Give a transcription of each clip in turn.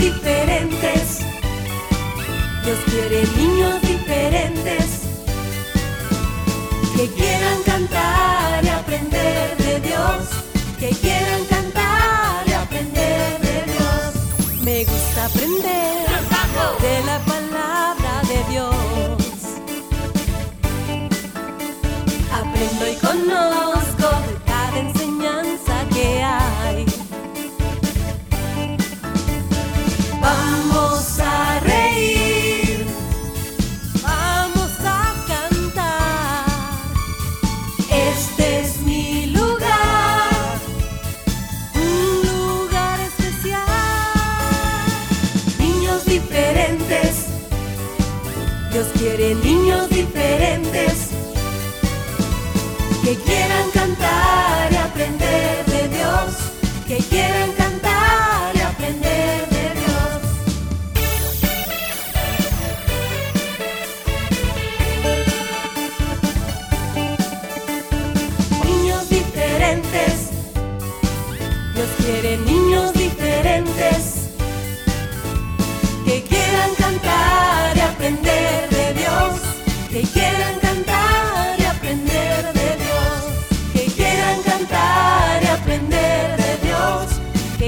diferentes. Dios quiere niños diferentes que quieran cantar y aprender de Dios, que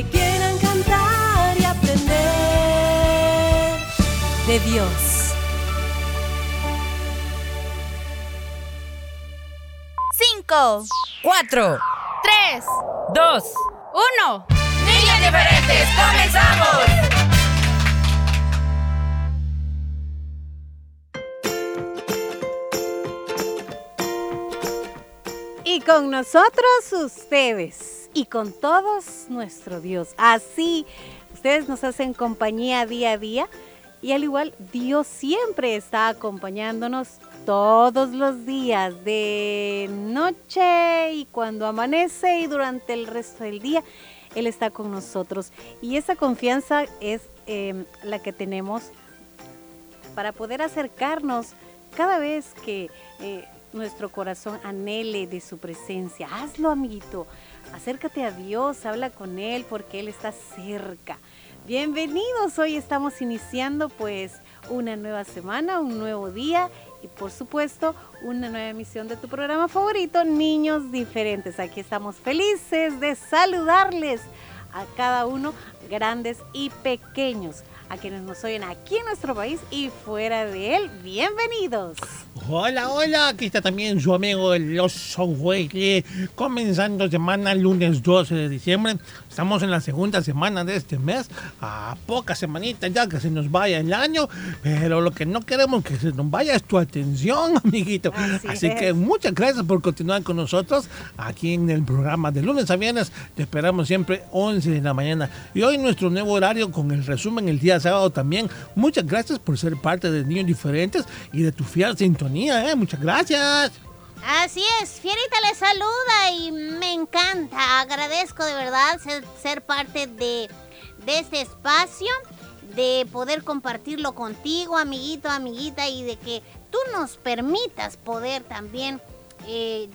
que quieran cantar y aprender de Dios. Cinco, Cuatro, tres, dos, uno. niños diferentes, comenzamos. Y con nosotros ustedes y con todos nuestro Dios. Así, ustedes nos hacen compañía día a día y al igual Dios siempre está acompañándonos todos los días de noche y cuando amanece y durante el resto del día. Él está con nosotros y esa confianza es eh, la que tenemos para poder acercarnos cada vez que eh, nuestro corazón anhele de su presencia. Hazlo, amiguito. Acércate a Dios, habla con Él porque Él está cerca. Bienvenidos, hoy estamos iniciando pues una nueva semana, un nuevo día y por supuesto una nueva emisión de tu programa favorito, Niños Diferentes. Aquí estamos felices de saludarles a cada uno, grandes y pequeños, a quienes nos oyen aquí en nuestro país y fuera de él. Bienvenidos. Hola, hola, aquí está también su amigo el oso Huele, comenzando semana lunes 12 de diciembre. Estamos en la segunda semana de este mes, a pocas semanitas ya que se nos vaya el año, pero lo que no queremos que se nos vaya es tu atención, amiguito. Así Así, es. que muchas gracias por continuar con nosotros aquí en el programa de lunes a viernes. Te esperamos siempre 11 de la mañana. Y hoy nuestro nuevo horario con el resumen el día sábado también. Muchas gracias por ser parte de Niños Diferentes y de tu fiel sintonía, ¿eh? Muchas gracias. Así es, Fierita le saluda y me encanta. Agradezco de verdad ser, parte de, de este espacio, de poder compartirlo contigo, amiguito, amiguita, y de que tú nos permitas poder también, eh,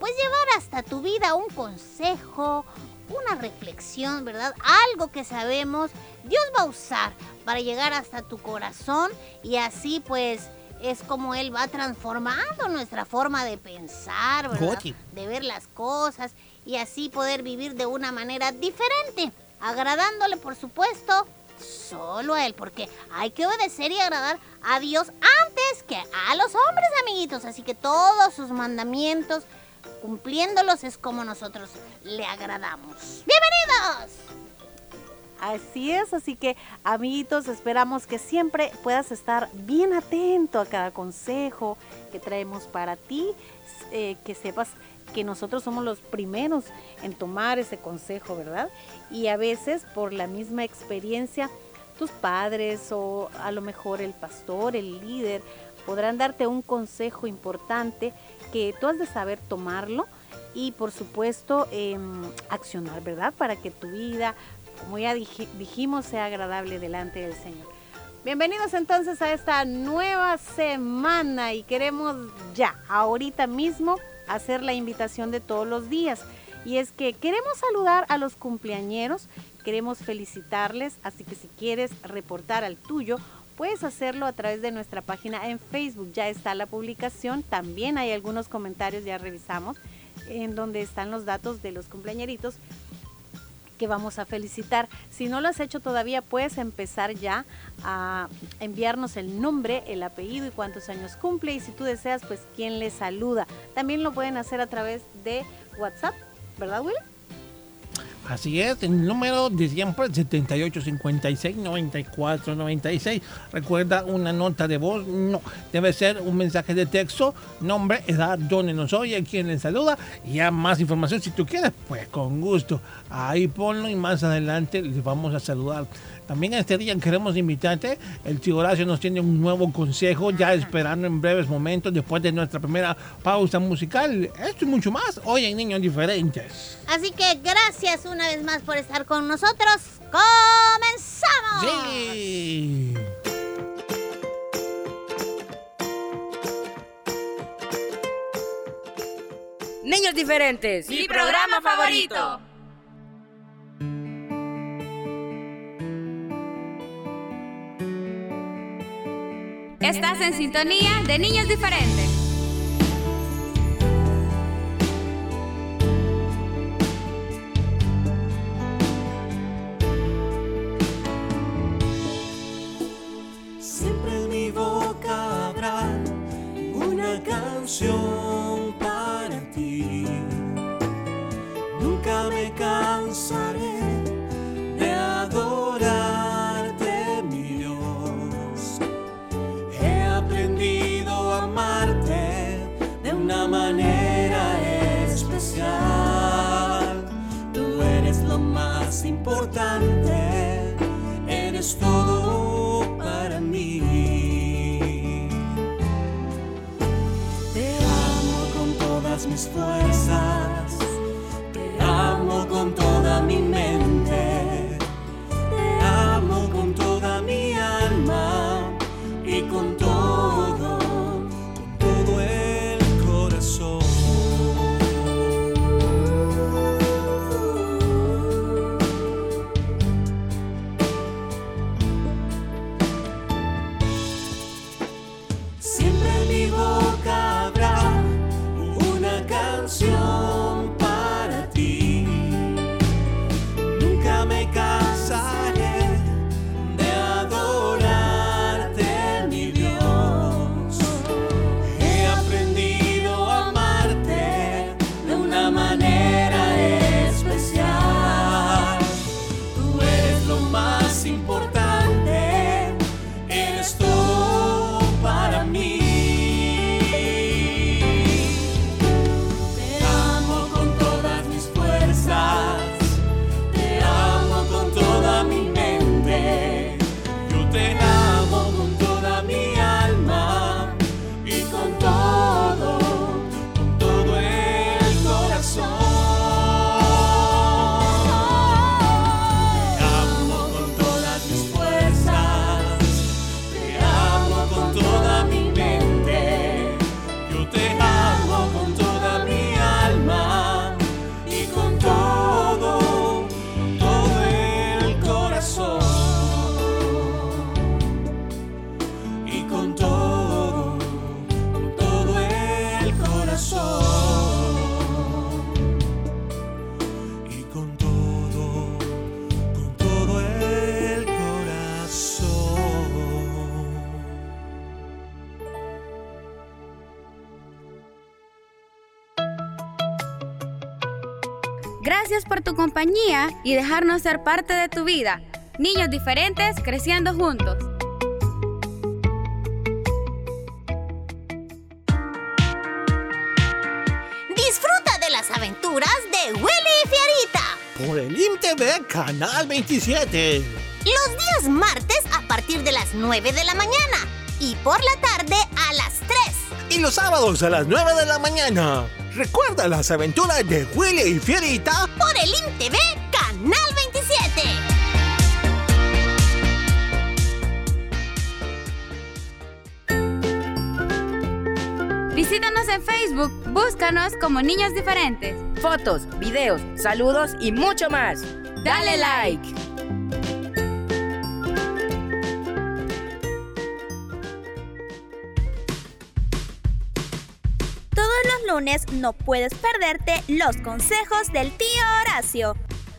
pues llevar hasta tu vida un consejo, una reflexión, ¿verdad? Algo que sabemos Dios va a usar para llegar hasta tu corazón y así pues es como Él va transformando nuestra forma de pensar, ¿verdad? De ver las cosas y así poder vivir de una manera diferente, agradándole por supuesto solo a Él, porque hay que obedecer y agradar a Dios antes que a los hombres, amiguitos. Así que todos sus mandamientos, cumpliéndolos es como nosotros le agradamos. ¡Bienvenidos! Así es, así que amiguitos, esperamos que siempre puedas estar bien atento a cada consejo que traemos para ti, eh, que sepas que nosotros somos los primeros en tomar ese consejo, ¿verdad? Y a veces por la misma experiencia, tus padres o a lo mejor el pastor, el líder, podrán darte un consejo importante que tú has de saber tomarlo y por supuesto em, accionar, ¿verdad? Para que tu vida, como ya dijimos, sea agradable delante del Señor. Bienvenidos entonces a esta nueva semana y queremos ya, ahorita mismo, hacer la invitación de todos los días. Y es que queremos saludar a los cumpleañeros que queremos felicitarles, así que si quieres reportar al tuyo, puedes hacerlo a través de nuestra página en Facebook. Ya está la publicación, también hay algunos comentarios, ya revisamos, en donde están los datos de los cumpleañeritos que vamos a felicitar. Si no lo has hecho todavía, puedes empezar ya a enviarnos el nombre, el apellido y cuántos años cumple. Y si tú deseas, pues quién le saluda. También lo pueden hacer a través de WhatsApp, ¿verdad, Will? Así es, el número de siempre 78 56 94 96. Recuerda una nota de voz, no, debe ser un mensaje de texto, nombre, edad, dónde nos oye, quién le saluda y ya más información si tú quieres, pues con gusto. Ahí ponlo y más adelante les vamos a saludar. También este día queremos invitarte. El tío Horacio nos tiene un nuevo consejo, ya esperando en breves momentos después de nuestra primera pausa musical. Esto y mucho más hoy en Niños Diferentes. Así que gracias una vez más por estar con nosotros. ¡Comenzamos! Sí. Niños diferentes. Mi programa favorito. Estás en sintonía de Niños Diferentes. Compañía y dejarnos ser parte de tu vida. Niños diferentes creciendo juntos. Disfruta de las aventuras de Willy y Fierita. Por el IMTV Canal 27. Los días martes a partir de las 9 de la mañana y por la tarde a las 3. Y los sábados a las 9 de la mañana. Recuerda las aventuras de Willy y Fierita. Por el INTV Canal 27. Visítanos en Facebook, búscanos como Niños Diferentes. Fotos, videos, saludos y mucho más. Dale like. Lunes no puedes perderte los consejos del tío Horacio.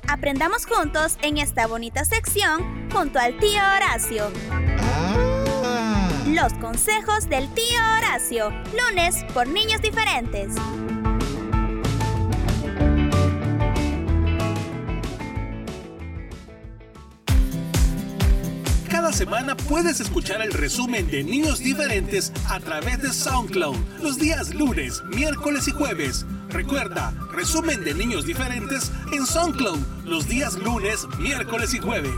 Aprendamos juntos en esta bonita sección junto al tío Horacio. Los consejos del tío Horacio, lunes por niños diferentes. Cada semana puedes escuchar el resumen de Niños Diferentes a través de SoundCloud los días lunes, miércoles y jueves. Recuerda, resumen de Niños Diferentes en SoundCloud los días lunes, miércoles y jueves.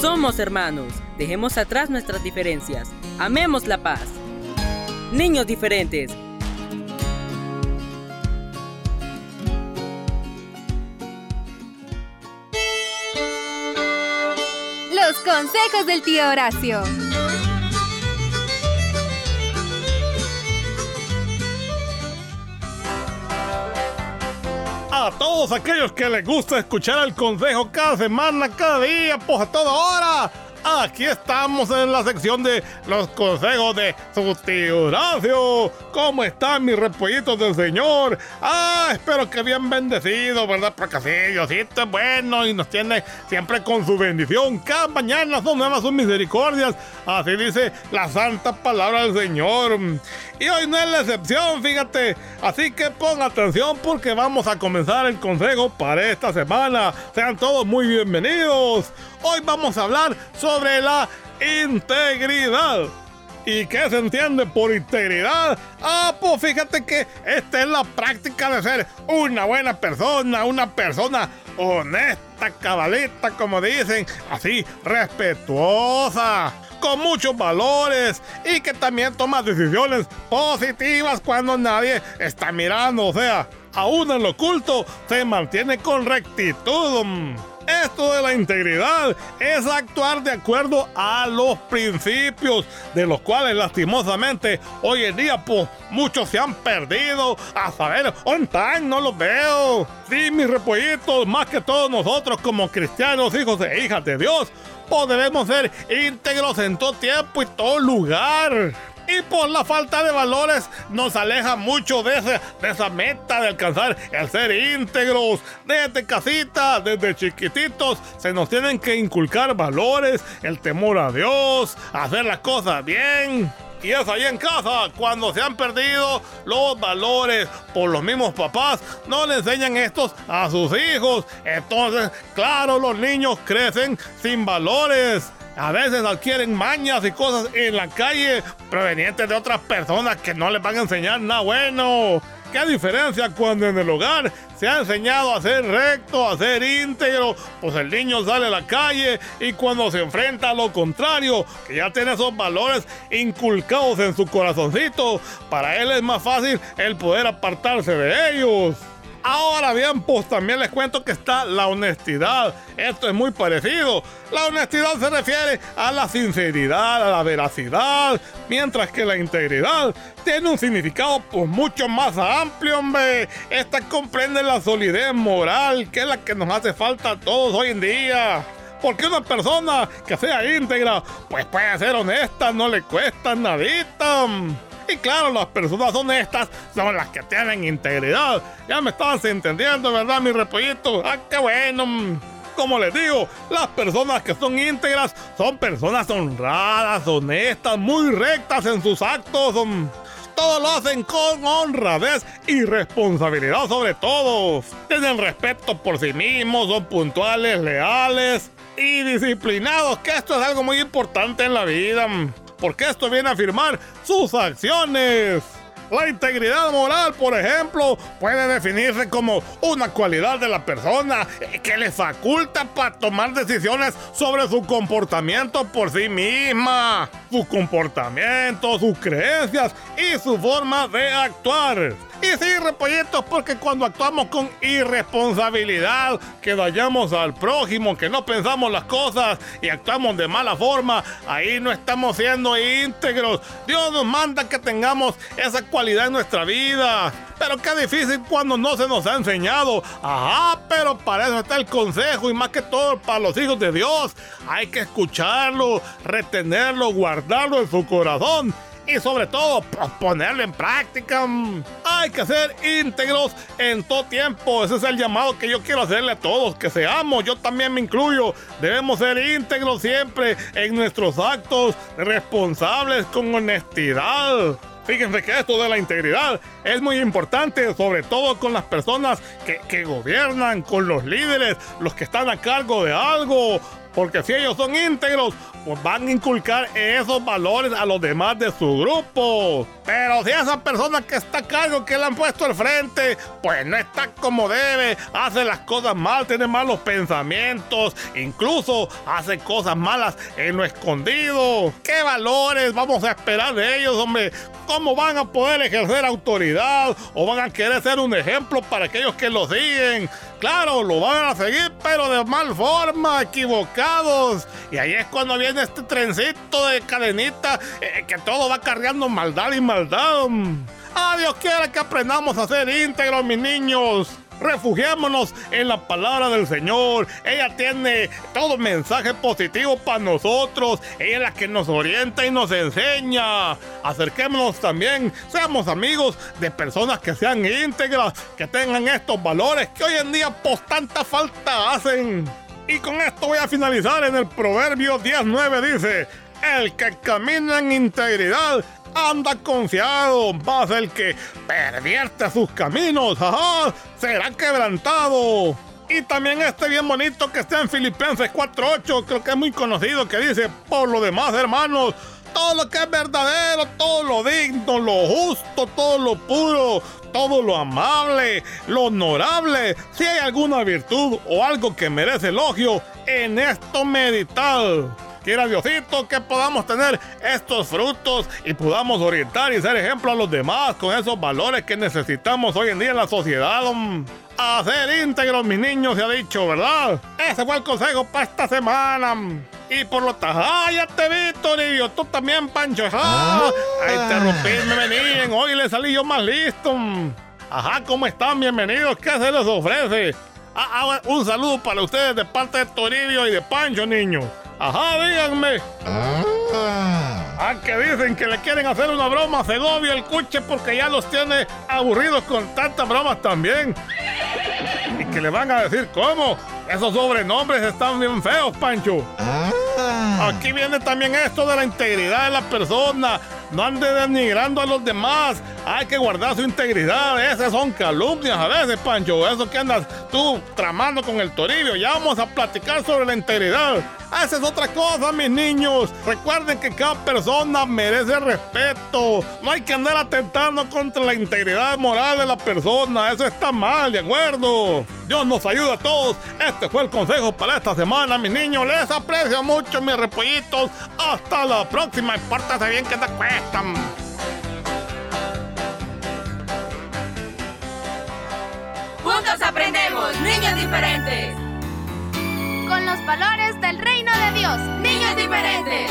Somos hermanos. Dejemos atrás nuestras diferencias. Amemos la paz. Niños diferentes. Consejos del tío Horacio. A todos aquellos que les gusta escuchar el consejo cada semana, cada día, pues a toda hora. Aquí estamos en la sección de los consejos de su Horacio. ¿Cómo están mis repollitos del Señor? Ah, espero que bien bendecidos, ¿verdad? Porque sí, Diosito es bueno y nos tiene siempre con su bendición. Cada mañana son nuevas sus misericordias. Así dice la santa palabra del Señor. Y hoy no es la excepción, fíjate. Así que pon atención porque vamos a comenzar el consejo para esta semana. Sean todos muy bienvenidos. Hoy vamos a hablar sobre la integridad. ¿Y qué se entiende por integridad? Ah, pues fíjate que esta es la práctica de ser una buena persona, una persona honesta, cabalita, como dicen, así, respetuosa, con muchos valores y que también toma decisiones positivas cuando nadie está mirando, o sea, aún en lo oculto se mantiene con rectitud. Esto de la integridad es actuar de acuerdo a los principios de los cuales lastimosamente hoy en día pues muchos se han perdido a saber on time no los veo. Sí, mis repollitos, más que todos nosotros como cristianos, hijos e hijas de Dios, podremos ser íntegros en todo tiempo y todo lugar. Y por la falta de valores nos aleja mucho de, ese, de esa meta de alcanzar el ser íntegros. Desde casita, desde chiquititos, se nos tienen que inculcar valores, el temor a Dios, hacer las cosas bien. Y es ahí en casa, cuando se han perdido los valores por los mismos papás, no le enseñan estos a sus hijos. Entonces, claro, los niños crecen sin valores. A veces adquieren mañas y cosas en la calle provenientes de otras personas que no les van a enseñar nada bueno. ¿Qué diferencia cuando en el hogar se ha enseñado a ser recto, a ser íntegro? Pues el niño sale a la calle y cuando se enfrenta a lo contrario, que ya tiene esos valores inculcados en su corazoncito, para él es más fácil el poder apartarse de ellos. Ahora bien, pues también les cuento que está la honestidad. Esto es muy parecido. La honestidad se refiere a la sinceridad, a la veracidad, mientras que la integridad tiene un significado pues mucho más amplio, hombre. Esta comprende la solidez moral, que es la que nos hace falta a todos hoy en día. Porque una persona que sea íntegra, pues puede ser honesta, no le cuesta nadita. Y claro, las personas honestas son las que tienen integridad. Ya me estabas entendiendo, ¿verdad, mi repollito? ¡Ah, qué bueno! Como les digo, las personas que son íntegras son personas honradas, honestas, muy rectas en sus actos. Todo lo hacen con honradez y responsabilidad sobre todo. Tienen respeto por sí mismos, son puntuales, leales y disciplinados, que esto es algo muy importante en la vida porque esto viene a afirmar sus acciones. La integridad moral, por ejemplo, puede definirse como una cualidad de la persona que le faculta para tomar decisiones sobre su comportamiento por sí misma, su comportamiento, sus creencias y su forma de actuar. Y sí, repollitos, porque cuando actuamos con irresponsabilidad, que dañamos al prójimo, que no pensamos las cosas y actuamos de mala forma, ahí no estamos siendo íntegros. Dios nos manda que tengamos esa cualidad en nuestra vida. Pero qué difícil cuando no se nos ha enseñado. Ajá, pero para eso está el consejo y más que todo para los hijos de Dios. Hay que escucharlo, retenerlo, guardarlo en su corazón y sobre todo pues, ponerlo en práctica. Hay que ser íntegros en todo tiempo. Ese es el llamado que yo quiero hacerle a todos, que seamos, yo también me incluyo. Debemos ser íntegros siempre en nuestros actos, responsables con honestidad. Fíjense que esto de la integridad es muy importante, sobre todo con las personas que, que gobiernan, con los líderes, los que están a cargo de algo. Porque si ellos son íntegros, pues van a inculcar esos valores a los demás de su grupo. Pero si esa persona que está a cargo, que le han puesto al frente, pues no está como debe, hace las cosas mal, tiene malos pensamientos, incluso hace cosas malas en lo escondido. ¿Qué valores vamos a esperar de ellos, hombre? ¿Cómo van a poder ejercer autoridad o van a querer ser un ejemplo para aquellos que lo siguen? Claro, lo van a seguir, pero de mal forma, equivocados. Y ahí es cuando viene este trencito de cadenita eh, que todo va cargando maldad y maldad. Ah, Dios quiera que aprendamos a ser íntegros, mis niños. Refugiémonos en la palabra del Señor. Ella tiene todo mensaje positivo para nosotros. Ella es la que nos orienta y nos enseña. Acerquémonos también, seamos amigos de personas que sean íntegras, que tengan estos valores que hoy en día pues tanta falta hacen. Y con esto voy a finalizar en el Proverbio 19 dice, el que camina en integridad anda confiado, más el que pervierte sus caminos, ajá, será quebrantado. Y también este bien bonito que está en Filipenses 4.8, creo que es muy conocido, que dice, por lo demás, hermanos, todo lo que es verdadero, todo lo digno, lo justo, todo lo puro, todo lo amable, lo honorable, si hay alguna virtud o algo que merece elogio, en esto meditar. Quiera Diosito que podamos tener estos frutos y podamos orientar y ser ejemplo a los demás con esos valores que necesitamos hoy en día en la sociedad. mm. A ser íntegros, mis niños, se ha dicho, ¿verdad? Ese fue el consejo para esta semana. Y por lo tanto, ¡ah, ya te vi, Toribio! Tú también, Pancho. ¡Ah! A interrumpirme, venían. Hoy le salí yo más listo. Ajá, ¿cómo están? Bienvenidos. ¿Qué se les ofrece? Ah, ah, un saludo para ustedes de parte de Toribio y de Pancho, niños. Ajá, díganme. Ah, que dicen que le quieren hacer una broma a Segovia el cuche porque ya los tiene aburridos con tantas bromas también. Y que le van a decir cómo. Esos sobrenombres están bien feos, Pancho. Aquí viene también esto de la integridad de la persona. No ande denigrando a los demás. Hay que guardar su integridad. Esas son calumnias a veces, Pancho. Eso que andas tú tramando con el toribio. Ya vamos a platicar sobre la integridad. Esa es otra cosa, mis niños. Recuerden que cada persona merece respeto. No hay que andar atentando contra la integridad moral de la persona. Eso está mal, ¿de acuerdo? Dios nos ayuda a todos. Este fue el consejo para esta semana, mis niños. Les aprecio mucho, mis repollitos. Hasta la próxima. Y pórtase bien que te cuestan. Juntos aprendemos, niños diferentes. Con los valores del reino de Dios. Niños diferentes.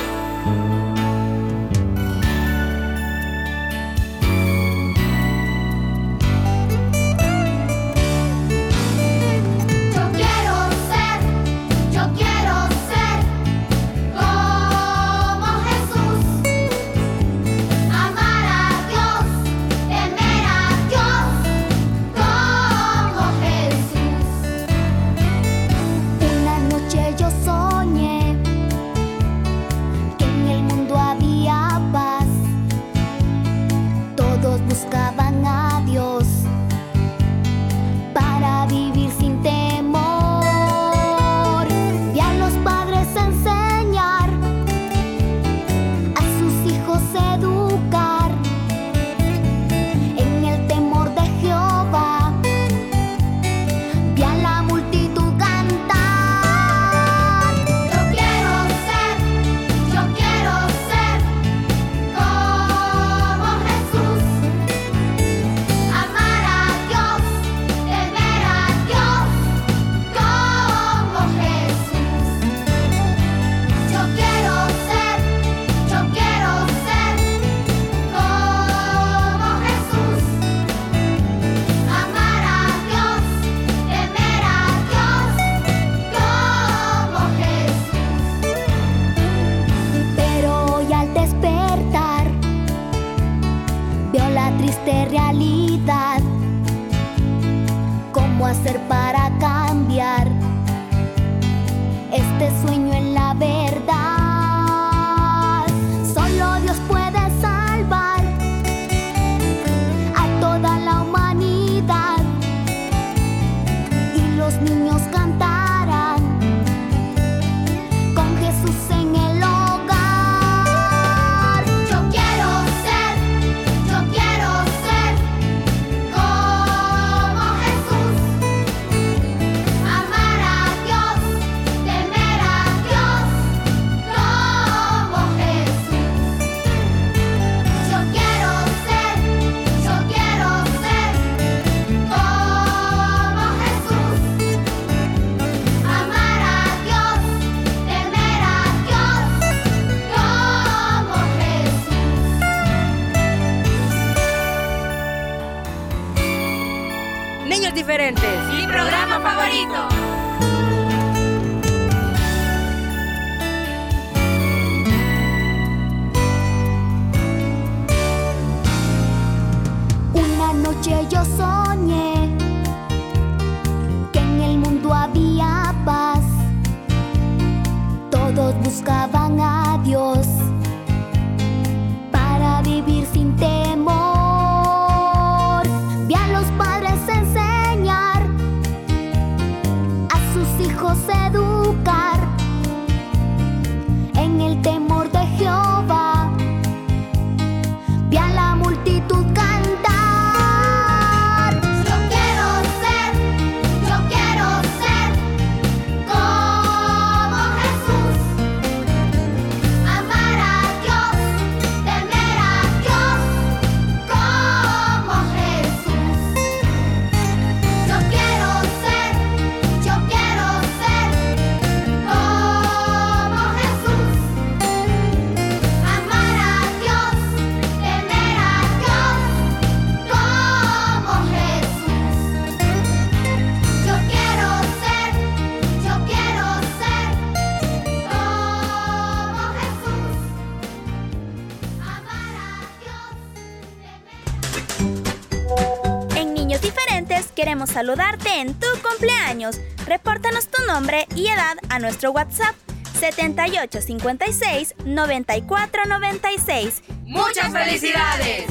Queremos saludarte en tu cumpleaños. Repórtanos tu nombre y edad a nuestro WhatsApp 7856 9496. ¡Muchas felicidades!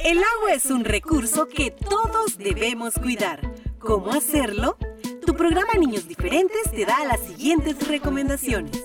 El agua es un recurso que todos debemos cuidar. ¿Cómo hacerlo? Tu programa Niños Diferentes te da las siguientes recomendaciones.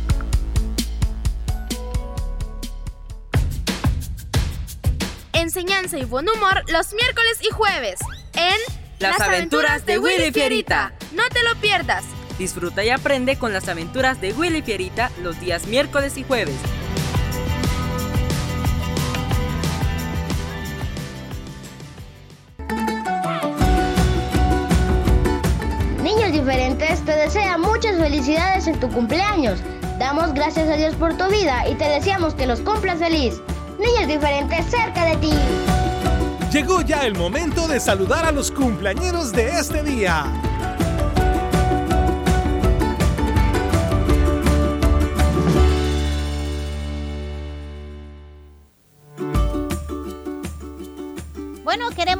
Enseñanza y buen humor los miércoles y jueves en Las aventuras de Willy Fierita. No te lo pierdas. Disfruta y aprende con las aventuras de Willy Fierita los días miércoles y jueves. Niños diferentes te desea muchas felicidades en tu cumpleaños. Damos gracias a Dios por tu vida y te deseamos que los cumplas feliz. Niños diferentes cerca de ti. Llegó ya el momento de saludar a los cumpleañeros de este día.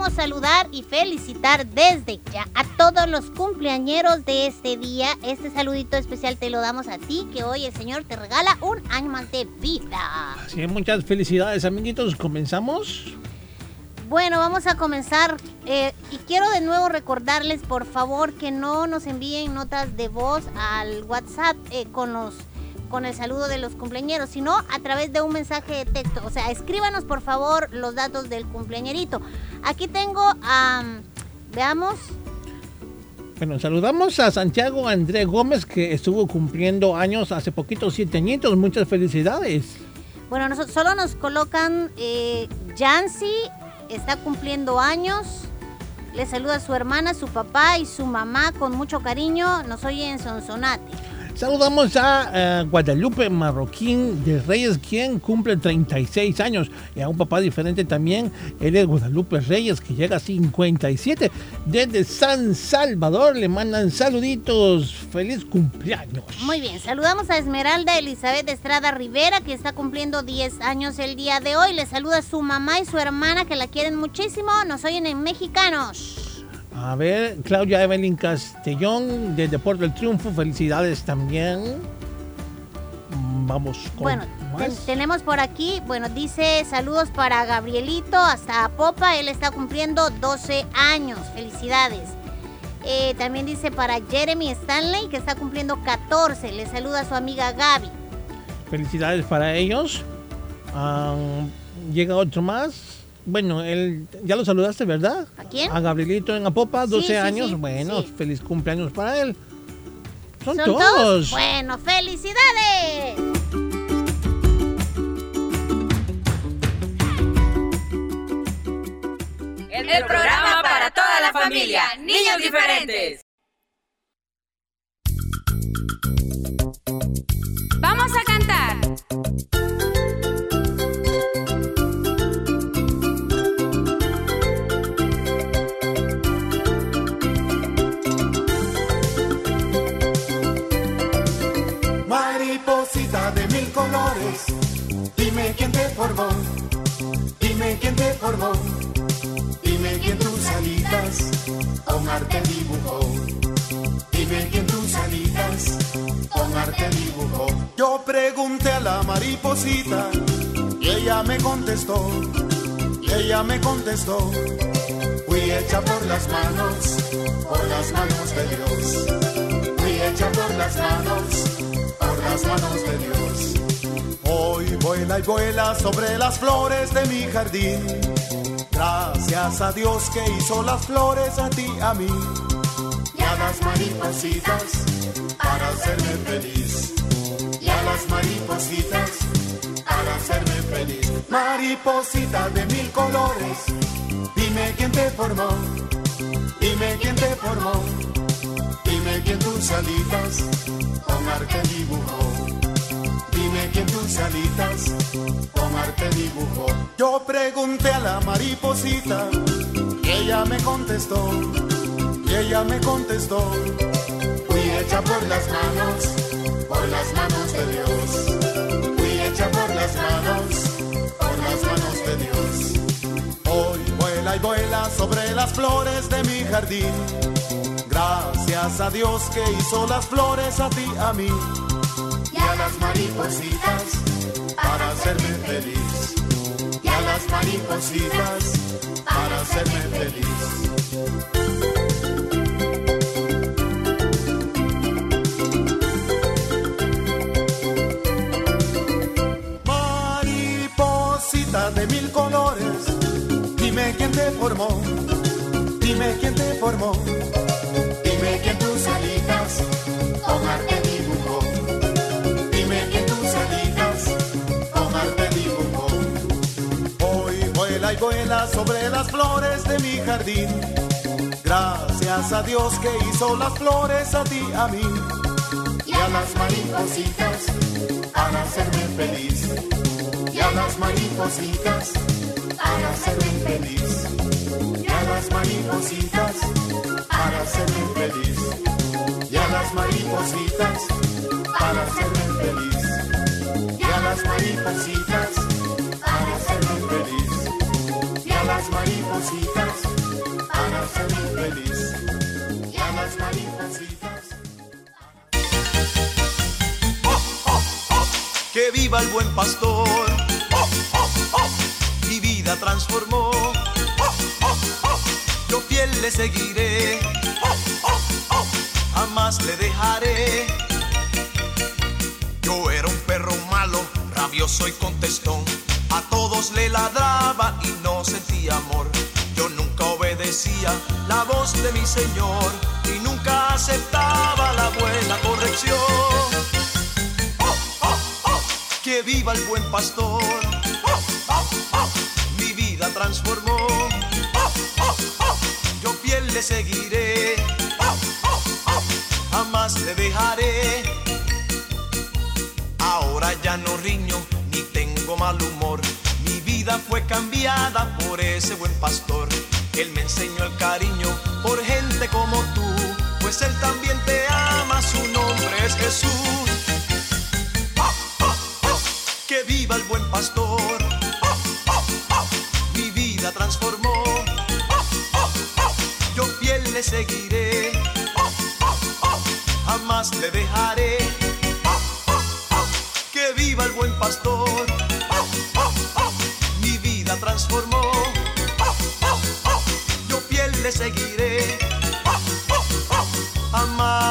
Queremos saludar y felicitar desde ya a todos los cumpleañeros de este día. Este saludito especial te lo damos a ti, que hoy el Señor te regala un año más de vida. Así es, muchas felicidades, amiguitos. ¿Comenzamos? Bueno, vamos a comenzar. eh, y quiero de nuevo recordarles, por favor, que no nos envíen notas de voz al WhatsApp eh, con los con el saludo de los cumpleañeros, sino a través de un mensaje de texto. O sea, escríbanos por favor los datos del cumpleañerito. Aquí tengo, am, veamos, Bueno, saludamos a Santiago Andrés Gómez, que estuvo cumpliendo años hace poquito, siete añitos. Muchas felicidades. Bueno, nosotros solo nos colocan eh, Yancy, está cumpliendo años. Le saluda a su hermana, su papá y su mamá con mucho cariño. Nos oye en Sonsonate. Saludamos a eh, Guadalupe Marroquín de Reyes, quien cumple 36 años. Y a un papá diferente también, él es Guadalupe Reyes, que llega a 57. Desde San Salvador le mandan saluditos. Feliz cumpleaños. Muy bien, saludamos a Esmeralda Elizabeth Estrada Rivera, que está cumpliendo 10 años el día de hoy. Le saluda su mamá y su hermana, que la quieren muchísimo. Nos oyen en Mexicanos. A ver, Claudia Evelyn Castellón de Deporte del Triunfo, felicidades también. Vamos con Bueno, ten- tenemos por aquí, bueno, dice saludos para Gabrielito hasta Popa, él está cumpliendo 12 años, felicidades. Eh, también dice para Jeremy Stanley que está cumpliendo 14, le saluda a su amiga Gaby. Felicidades para ellos. Ah, llega otro más. Bueno, él, ya lo saludaste, ¿verdad? ¿A quién? A Gabrielito en Apopa, Sí, 12 sí, años. sí, bueno, sí. feliz cumpleaños para él. Son, ¿Son todos. Bueno, felicidades. El programa para toda la familia. Niños diferentes. Mariposita de mil colores, dime quién te formó, dime quién te formó, dime quién tus alitas con arte dibujó, dime quién tus alitas con arte dibujó. Yo pregunté a la mariposita y ella me contestó, y ella me contestó, fui hecha por las manos, por las manos de Dios, fui hecha por las manos las manos de Dios. Hoy vuela y vuela sobre las flores de mi jardín. Gracias a Dios que hizo las flores a ti, a mí. Y a las maripositas para hacerme feliz. Y a las maripositas para hacerme feliz. Mariposita de mil colores, dime quién te formó. Dime quién te formó. Dime quién tus alitas con arte dibujó. Dime quién tus alitas con arte dibujó. Yo pregunté a la mariposita y ella me contestó. Y ella me contestó. Fui hecha por las manos, por las manos de Dios. Fui hecha por las manos, por las manos de Dios. Hoy vuela y vuela sobre las flores de mi jardín. Gracias a Dios que hizo las flores a ti, a mí y a las maripositas para hacerme feliz. Y a las maripositas para hacerme feliz. De mil colores, dime quién te formó, dime quién te formó, quién tus alitas con arte dibujó, dime quién tus alitas con arte dibujó. Hoy vuela y vuela sobre las flores de mi jardín, gracias a Dios que hizo las flores a ti, a mí y a las maripositas para hacerme feliz. Y a las maripositas Que viva el buen pastor. Mi vida transformó. Yo fiel le seguiré. Jamás le dejaré. Yo era un perro malo, rabioso y contestón. A todos le ladraba y no sentía amor. Yo nunca obedecía la voz de mi Señor y nunca aceptaba la buena corrección viva el buen pastor. Oh, oh, oh. Mi vida transformó. Yo fiel le seguiré. Jamás le dejaré. Ahora ya no riño ni tengo mal humor. Mi vida fue cambiada por ese buen pastor. dejaré. Que viva el buen pastor. Mi vida transformó. Yo piel le seguiré. Amar.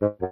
Bye.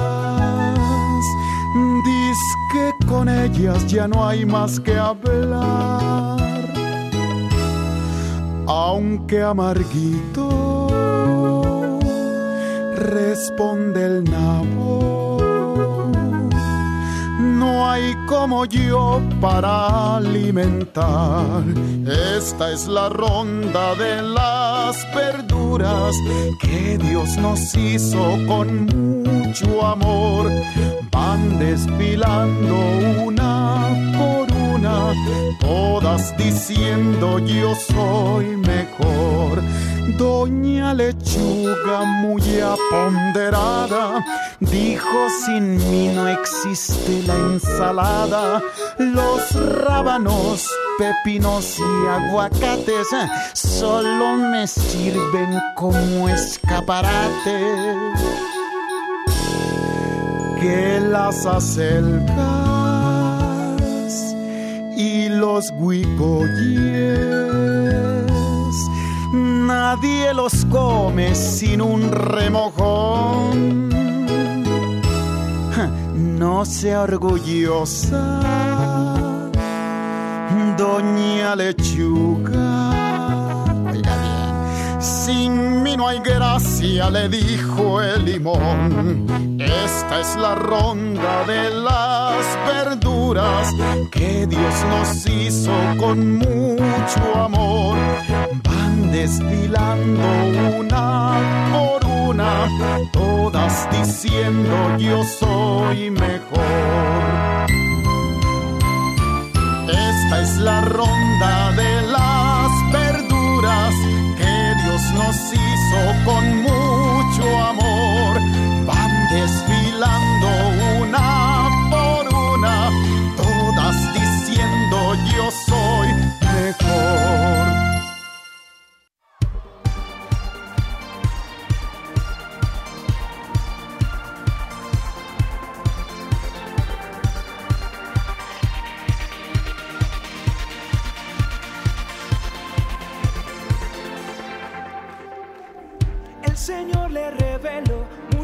que con ellas ya no hay más que hablar. Aunque amarguito, responde el nabo. No hay como yo para alimentar. Esta es la ronda de las verduras que Dios nos hizo con mucho amor. Van desfilando una por todas diciendo yo soy mejor. Doña Lechuga muy aponderada dijo sin mí no existe la ensalada. Los rábanos, pepinos y aguacates solo me sirven como escaparate. Que las acelgas y los huicoyes nadie los come sin un remojón. No sea orgullosa, doña lechuga. Sin mí no hay gracia, le dijo el limón. Esta es la ronda de las verduras que Dios nos hizo con mucho amor. Van desfilando una por una, todas diciendo yo soy mejor. Esta es la ronda de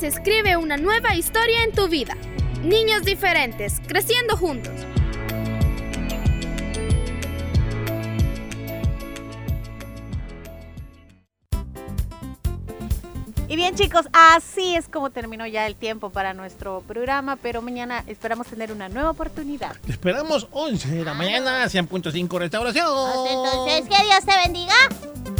se escribe una nueva historia en tu vida. Niños diferentes, creciendo juntos. Y bien chicos, así es como terminó ya el tiempo para nuestro programa, pero mañana esperamos tener una nueva oportunidad. Esperamos 11 de la mañana, 100.5 restauración. Pues entonces, que Dios te bendiga.